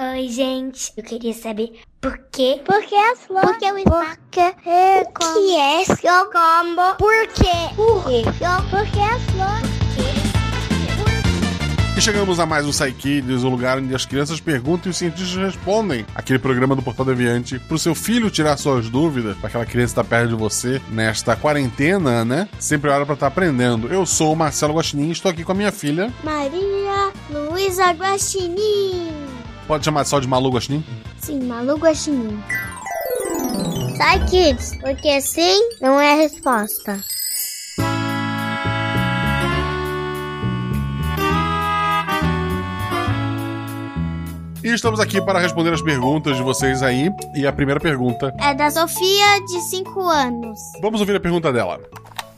Oi, gente. Eu queria saber por quê? Por que as flores? Por que o é o que é seu combo? Por quê? Por quê? Por que as flores? E chegamos a mais um Psykids, o lugar onde as crianças perguntam e os cientistas respondem. Aquele programa do Portal Deviante pro seu filho tirar suas dúvidas, para aquela criança estar perto de você nesta quarentena, né? Sempre é hora pra estar aprendendo. Eu sou o Marcelo Guaxinim e estou aqui com a minha filha. Maria Luísa Guaxinim. Pode chamar só de Malu Guaxinim? Sim, Malu Guaxinim. Sai, kids, porque sim não é a resposta. E estamos aqui para responder as perguntas de vocês aí. E a primeira pergunta. É da Sofia, de 5 anos. Vamos ouvir a pergunta dela.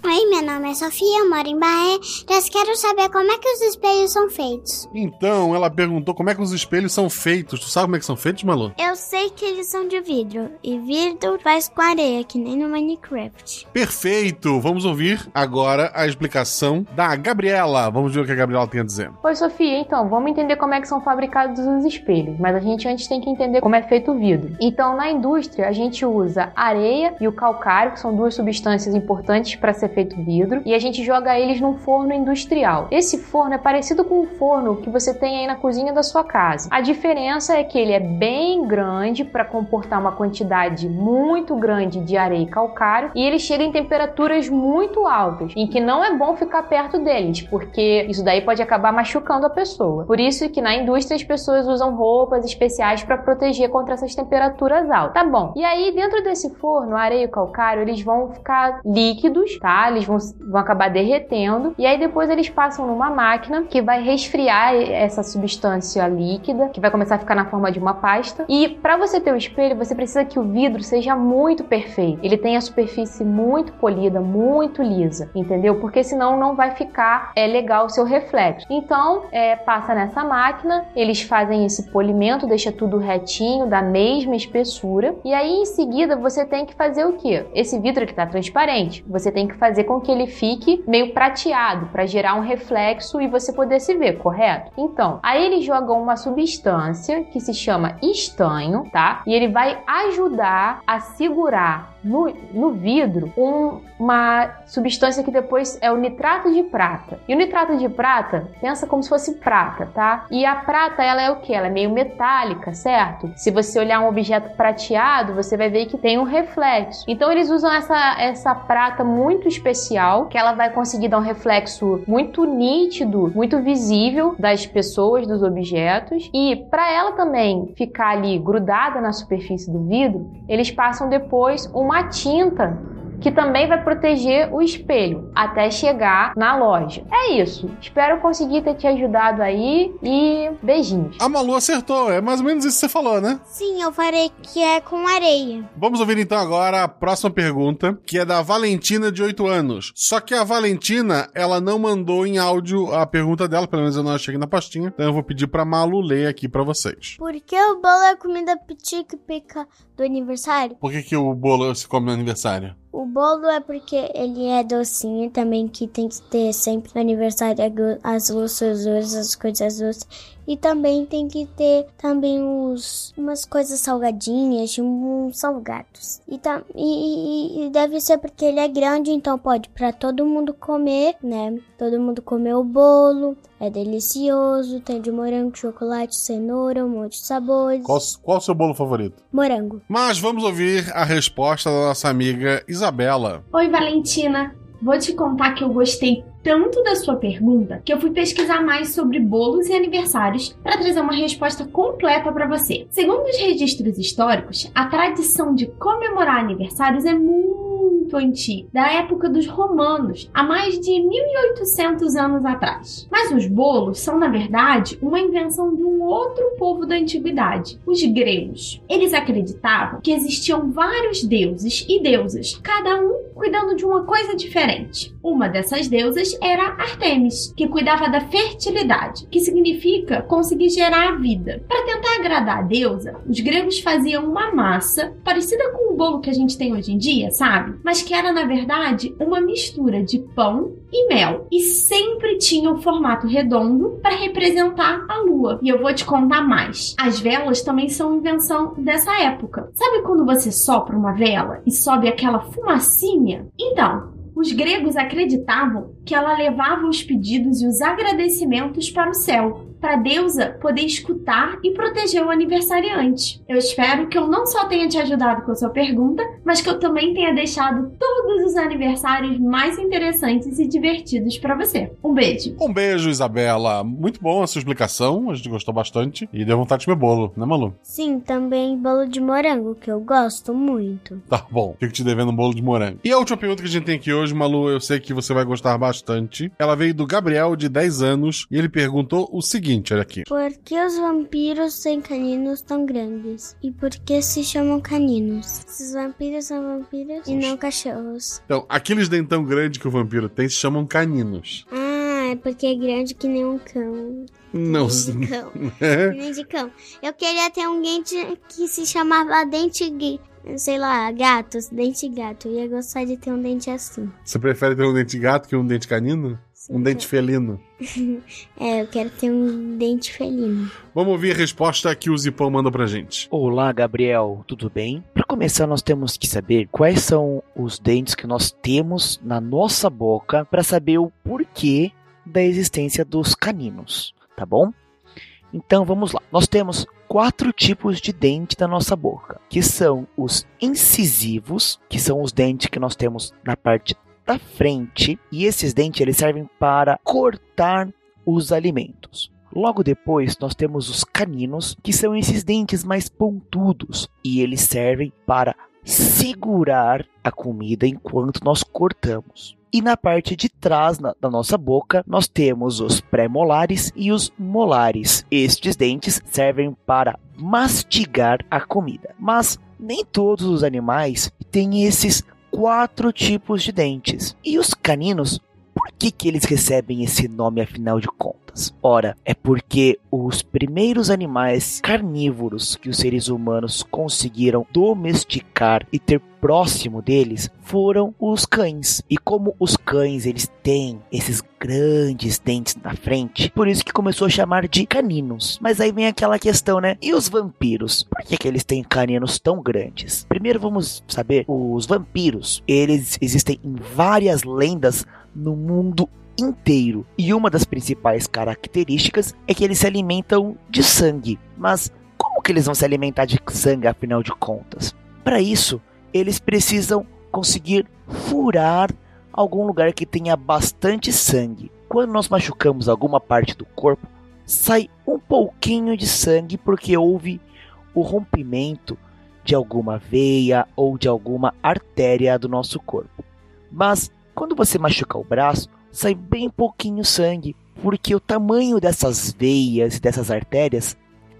Oi, meu nome é Sofia, eu moro em Bahia. Já quero saber como é que os espelhos são feitos. Então, ela perguntou como é que os espelhos são feitos. Tu sabe como é que são feitos, Malu? Eu sei que eles são de vidro. E vidro faz com areia, que nem no Minecraft. Perfeito! Vamos ouvir agora a explicação da Gabriela. Vamos ver o que a Gabriela tem a dizer. Oi, Sofia. Então, vamos entender como é que são fabricados os espelhos. Mas a gente antes tem que entender como é feito o vidro. Então, na indústria, a gente usa areia e o calcário, que são duas substâncias importantes para ser feito vidro, e a gente joga eles num forno industrial. Esse forno é parecido com o forno que você tem aí na cozinha da sua casa. A diferença é que ele é bem grande para comportar uma quantidade muito grande de areia e calcário, e ele chega em temperaturas muito altas, em que não é bom ficar perto deles, porque isso daí pode acabar machucando a pessoa. Por isso que na indústria as pessoas usam roupas especiais para proteger contra essas temperaturas altas. Tá bom. E aí dentro desse forno, areia e calcário, eles vão ficar líquidos, tá? Eles vão, vão acabar derretendo e aí depois eles passam numa máquina que vai resfriar essa substância líquida, que vai começar a ficar na forma de uma pasta. E para você ter o espelho, você precisa que o vidro seja muito perfeito. Ele tenha a superfície muito polida, muito lisa, entendeu? Porque senão não vai ficar é legal o seu reflexo. Então, é, passa nessa máquina, eles fazem esse polimento, deixa tudo retinho, da mesma espessura. E aí em seguida você tem que fazer o que? Esse vidro que está transparente, você tem que fazer com que ele fique meio prateado para gerar um reflexo e você poder se ver, correto? Então, aí eles jogam uma substância que se chama estanho, tá? E ele vai ajudar a segurar no, no vidro um, uma substância que depois é o nitrato de prata. E o nitrato de prata, pensa como se fosse prata, tá? E a prata, ela é o que? Ela é meio metálica, certo? Se você olhar um objeto prateado, você vai ver que tem um reflexo. Então eles usam essa, essa prata muito especial, que ela vai conseguir dar um reflexo muito nítido, muito visível das pessoas, dos objetos. E para ela também ficar ali grudada na superfície do vidro, eles passam depois uma tinta que também vai proteger o espelho até chegar na loja. É isso. Espero conseguir ter te ajudado aí e beijinhos. A Malu acertou, é mais ou menos isso que você falou, né? Sim, eu falei que é com areia. Vamos ouvir então agora a próxima pergunta, que é da Valentina de 8 anos. Só que a Valentina, ela não mandou em áudio a pergunta dela, pelo menos eu não achei na pastinha. Então eu vou pedir pra Malu ler aqui pra vocês. Por que o bolo é comida pitica do aniversário? Por que, que o bolo se come no aniversário? O bolo é porque ele é docinho também, que tem que ter sempre no aniversário as gostosuras, as coisas doces. E também tem que ter também uns, umas coisas salgadinhas, uns salgados. E, tam, e, e, deve ser porque ele é grande, então pode para todo mundo comer, né? Todo mundo comer o bolo. É delicioso, tem de morango, chocolate, cenoura, um monte de sabores. Qual, qual o seu bolo favorito? Morango. Mas vamos ouvir a resposta da nossa amiga Isabela. Oi, Valentina. Vou te contar que eu gostei tanto da sua pergunta que eu fui pesquisar mais sobre bolos e aniversários para trazer uma resposta completa para você. Segundo os registros históricos, a tradição de comemorar aniversários é muito antiga, da época dos romanos, há mais de 1800 anos atrás. Mas os bolos são, na verdade, uma invenção de um outro povo da antiguidade, os gregos. Eles acreditavam que existiam vários deuses e deusas, cada um cuidando de uma coisa diferente. Uma dessas deusas era Artemis, que cuidava da fertilidade, que significa conseguir gerar a vida. Para tentar agradar a deusa, os gregos faziam uma massa parecida com o bolo que a gente tem hoje em dia, sabe? Mas que era na verdade uma mistura de pão e mel e sempre tinha o um formato redondo para representar a lua. E eu vou te contar mais. As velas também são invenção dessa época. Sabe quando você sopra uma vela e sobe aquela fumacinha? Então, os gregos acreditavam que ela levava os pedidos e os agradecimentos para o céu, para a deusa poder escutar e proteger o aniversariante. Eu espero que eu não só tenha te ajudado com a sua pergunta, mas que eu também tenha deixado todos os aniversários mais interessantes e divertidos para você. Um beijo. Um beijo, Isabela. Muito bom a sua explicação, a gente gostou bastante e deu vontade de comer bolo, né, Malu? Sim, também bolo de morango, que eu gosto muito. Tá bom, fico te devendo um bolo de morango. E a última pergunta que a gente tem aqui hoje, Malu, eu sei que você vai gostar bastante. Ela veio do Gabriel, de 10 anos, e ele perguntou o seguinte seguinte, olha aqui. Por que os vampiros têm caninos tão grandes? E por que se chamam caninos? Esses vampiros são vampiros e não cachorros. Então, aqueles dentão grande que o vampiro tem se chamam caninos. Ah, é porque é grande que nem um cão. Não, nem de cão. Que nem de cão. Eu queria ter um dente que se chamava dente sei lá, gatos, dente gato. Eu ia gostar de ter um dente assim. Você prefere ter um dente gato que um dente canino? Sim, Um dente felino? É, eu quero ter um dente felino. Vamos ouvir a resposta que o Zipão manda pra gente. Olá, Gabriel, tudo bem? Para começar, nós temos que saber quais são os dentes que nós temos na nossa boca para saber o porquê da existência dos caninos, tá bom? Então vamos lá. Nós temos quatro tipos de dente na nossa boca, que são os incisivos, que são os dentes que nós temos na parte da frente, e esses dentes eles servem para cortar os alimentos. Logo depois, nós temos os caninos, que são esses dentes mais pontudos, e eles servem para segurar a comida enquanto nós cortamos. E na parte de trás na- da nossa boca, nós temos os pré-molares e os molares. Estes dentes servem para mastigar a comida. Mas nem todos os animais têm esses quatro tipos de dentes. E os caninos, por que, que eles recebem esse nome afinal de contas? Ora, é porque os primeiros animais carnívoros que os seres humanos conseguiram domesticar e ter próximo deles foram os cães. E como os cães eles têm esses grandes dentes na frente, por isso que começou a chamar de caninos. Mas aí vem aquela questão, né? E os vampiros? Por que, que eles têm caninos tão grandes? Primeiro vamos saber, os vampiros, eles existem em várias lendas no mundo inteiro. E uma das principais características é que eles se alimentam de sangue. Mas como que eles vão se alimentar de sangue afinal de contas? Para isso, eles precisam conseguir furar algum lugar que tenha bastante sangue. Quando nós machucamos alguma parte do corpo, sai um pouquinho de sangue porque houve o rompimento de alguma veia ou de alguma artéria do nosso corpo. Mas quando você machuca o braço, sai bem pouquinho sangue, porque o tamanho dessas veias e dessas artérias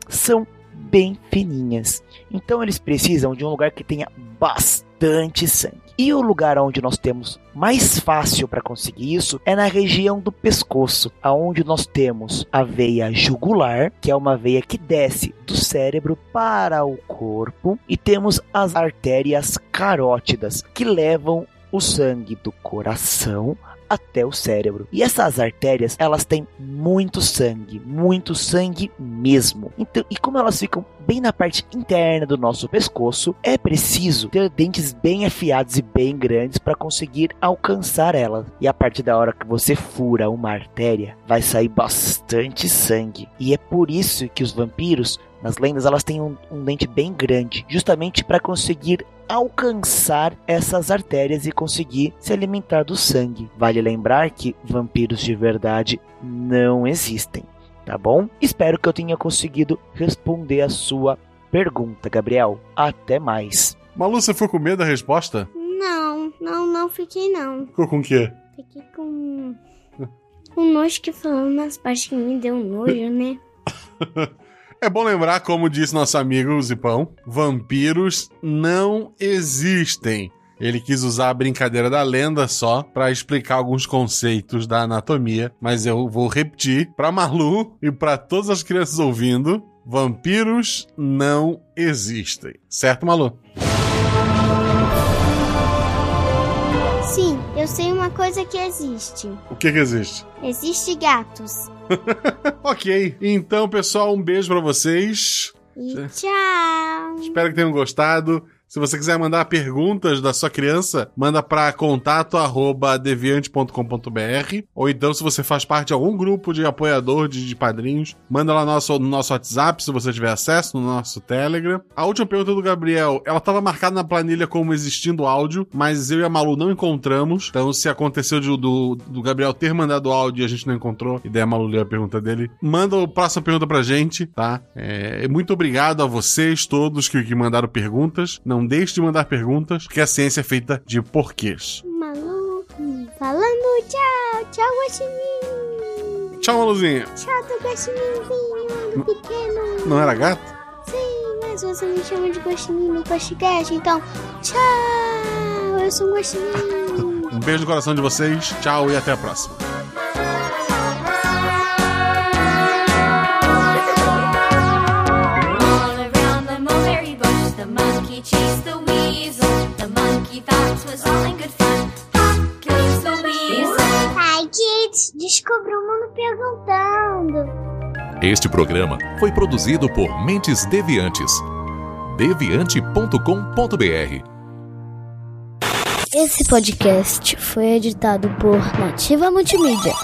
são bem fininhas. Então eles precisam de um lugar que tenha bastante sangue. E o lugar onde nós temos mais fácil para conseguir isso é na região do pescoço, aonde nós temos a veia jugular, que é uma veia que desce do cérebro para o corpo, e temos as artérias carótidas, que levam o sangue do coração até o cérebro. E essas artérias, elas têm muito sangue, muito sangue mesmo. Então, e como elas ficam bem na parte interna do nosso pescoço, é preciso ter dentes bem afiados e bem grandes para conseguir alcançar elas. E a partir da hora que você fura uma artéria, vai sair bastante sangue. E é por isso que os vampiros nas lendas elas têm um, um dente bem grande, justamente para conseguir alcançar essas artérias e conseguir se alimentar do sangue. Vale lembrar que vampiros de verdade não existem, tá bom? Espero que eu tenha conseguido responder a sua pergunta, Gabriel. Até mais. Malu, você ficou com medo da resposta? Não, não, não fiquei não. Ficou com o quê? Fiquei com. Um nojo que falou umas partes que me deu nojo, né? É bom lembrar, como disse nosso amigo Zipão, vampiros não existem. Ele quis usar a brincadeira da lenda só para explicar alguns conceitos da anatomia, mas eu vou repetir para Malu e para todas as crianças ouvindo: vampiros não existem. Certo, Malu? Sim, eu sei uma coisa que existe. O que que existe? Existe gatos. ok. Então, pessoal, um beijo para vocês. E tchau. Espero que tenham gostado. Se você quiser mandar perguntas da sua criança, manda para contato@deviante.com.br ou então se você faz parte de algum grupo de apoiador de, de padrinhos, manda lá no nosso, no nosso WhatsApp se você tiver acesso no nosso Telegram. A última pergunta do Gabriel, ela estava marcada na planilha como existindo áudio, mas eu e a Malu não encontramos. Então se aconteceu de, do, do Gabriel ter mandado áudio e a gente não encontrou, e daí a Malu leu a pergunta dele, manda a próxima pergunta pra gente, tá? É, muito obrigado a vocês todos que, que mandaram perguntas. Não deixe de mandar perguntas, porque a ciência é feita de porquês. Malu falando tchau. Tchau, Guaxinim. Tchau, Maluzinha. Tchau do Guaxininzinho pequeno. Não era gato? Sim, mas você me chama de Guaxinim no podcast, então tchau. Eu sou um Guaxinim. Um beijo no coração de vocês. Tchau e até a próxima. Hi, kids. Descubra o mundo perguntando. Este programa foi produzido por Mentes Deviantes. deviante.com.br Esse podcast foi editado por Nativa Multimídia.